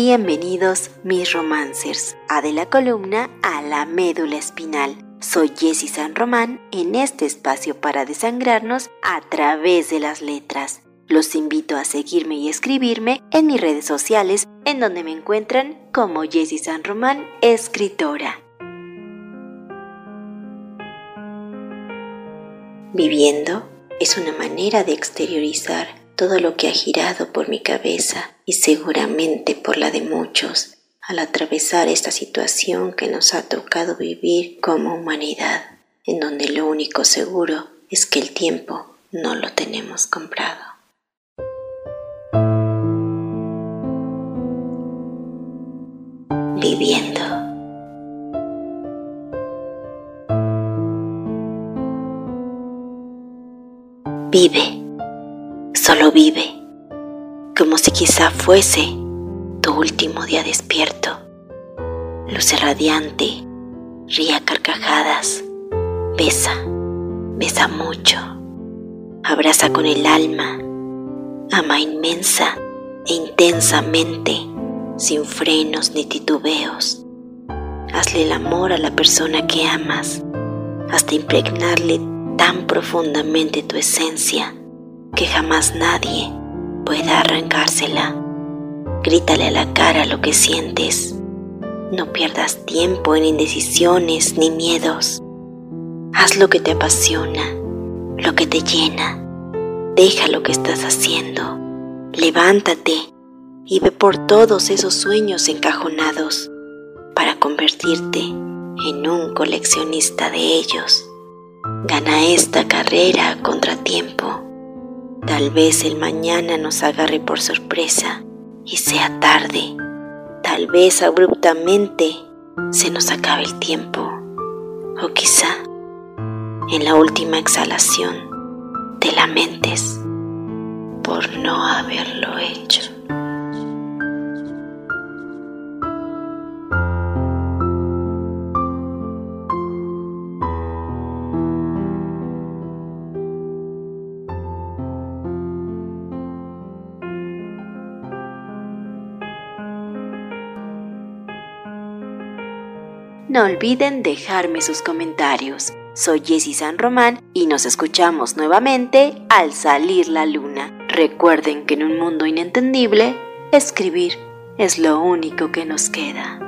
Bienvenidos mis romancers a de la columna a la médula espinal. Soy Jessie San Román en este espacio para desangrarnos a través de las letras. Los invito a seguirme y escribirme en mis redes sociales en donde me encuentran como Jessie San Román, escritora. Viviendo es una manera de exteriorizar todo lo que ha girado por mi cabeza y seguramente por la de muchos al atravesar esta situación que nos ha tocado vivir como humanidad, en donde lo único seguro es que el tiempo no lo tenemos comprado. Viviendo. Vive solo vive, como si quizá fuese tu último día despierto. Luce radiante, ría carcajadas, besa, besa mucho, abraza con el alma, ama inmensa e intensamente, sin frenos ni titubeos. Hazle el amor a la persona que amas, hasta impregnarle tan profundamente tu esencia que jamás nadie pueda arrancársela. Grítale a la cara lo que sientes. No pierdas tiempo en indecisiones ni miedos. Haz lo que te apasiona, lo que te llena. Deja lo que estás haciendo. Levántate y ve por todos esos sueños encajonados para convertirte en un coleccionista de ellos. Gana esta carrera a contratiempo Tal vez el mañana nos agarre por sorpresa y sea tarde. Tal vez abruptamente se nos acabe el tiempo. O quizá en la última exhalación te lamentes por no haberlo hecho. No olviden dejarme sus comentarios. Soy Jessie San Román y nos escuchamos nuevamente al salir la luna. Recuerden que en un mundo inentendible, escribir es lo único que nos queda.